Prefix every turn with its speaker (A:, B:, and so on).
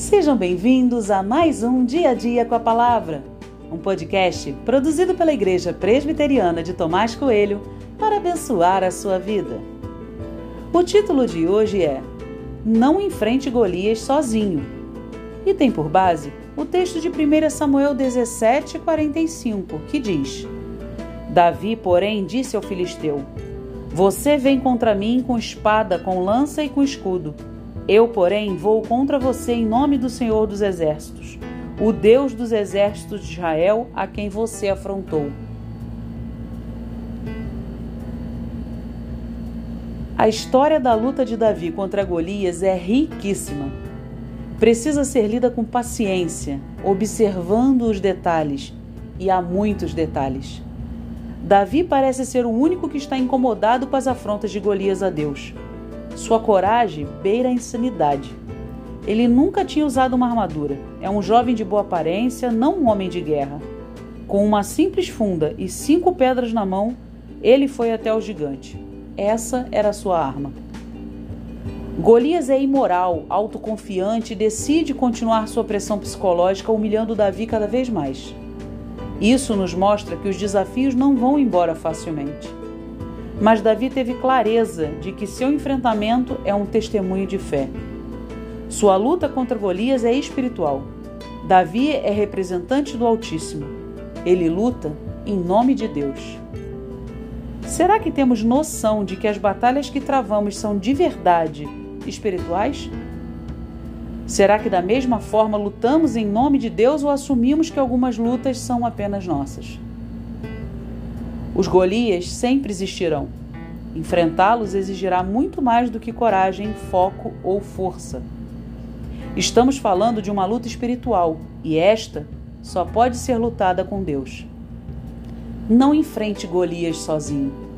A: Sejam bem-vindos a mais um Dia a Dia com a Palavra, um podcast produzido pela Igreja Presbiteriana de Tomás Coelho para abençoar a sua vida. O título de hoje é Não Enfrente Golias Sozinho e tem por base o texto de 1 Samuel 17, 45, que diz: Davi, porém, disse ao filisteu: Você vem contra mim com espada, com lança e com escudo eu, porém, vou contra você em nome do Senhor dos Exércitos, o Deus dos exércitos de Israel, a quem você afrontou. A história da luta de Davi contra Golias é riquíssima. Precisa ser lida com paciência, observando os detalhes, e há muitos detalhes. Davi parece ser o único que está incomodado com as afrontas de Golias a Deus. Sua coragem beira a insanidade. Ele nunca tinha usado uma armadura. É um jovem de boa aparência, não um homem de guerra. Com uma simples funda e cinco pedras na mão, ele foi até o gigante. Essa era sua arma. Golias é imoral, autoconfiante e decide continuar sua pressão psicológica, humilhando Davi cada vez mais. Isso nos mostra que os desafios não vão embora facilmente. Mas Davi teve clareza de que seu enfrentamento é um testemunho de fé. Sua luta contra Golias é espiritual. Davi é representante do Altíssimo. Ele luta em nome de Deus. Será que temos noção de que as batalhas que travamos são de verdade espirituais? Será que da mesma forma lutamos em nome de Deus ou assumimos que algumas lutas são apenas nossas? Os Golias sempre existirão. Enfrentá-los exigirá muito mais do que coragem, foco ou força. Estamos falando de uma luta espiritual e esta só pode ser lutada com Deus. Não enfrente Golias sozinho.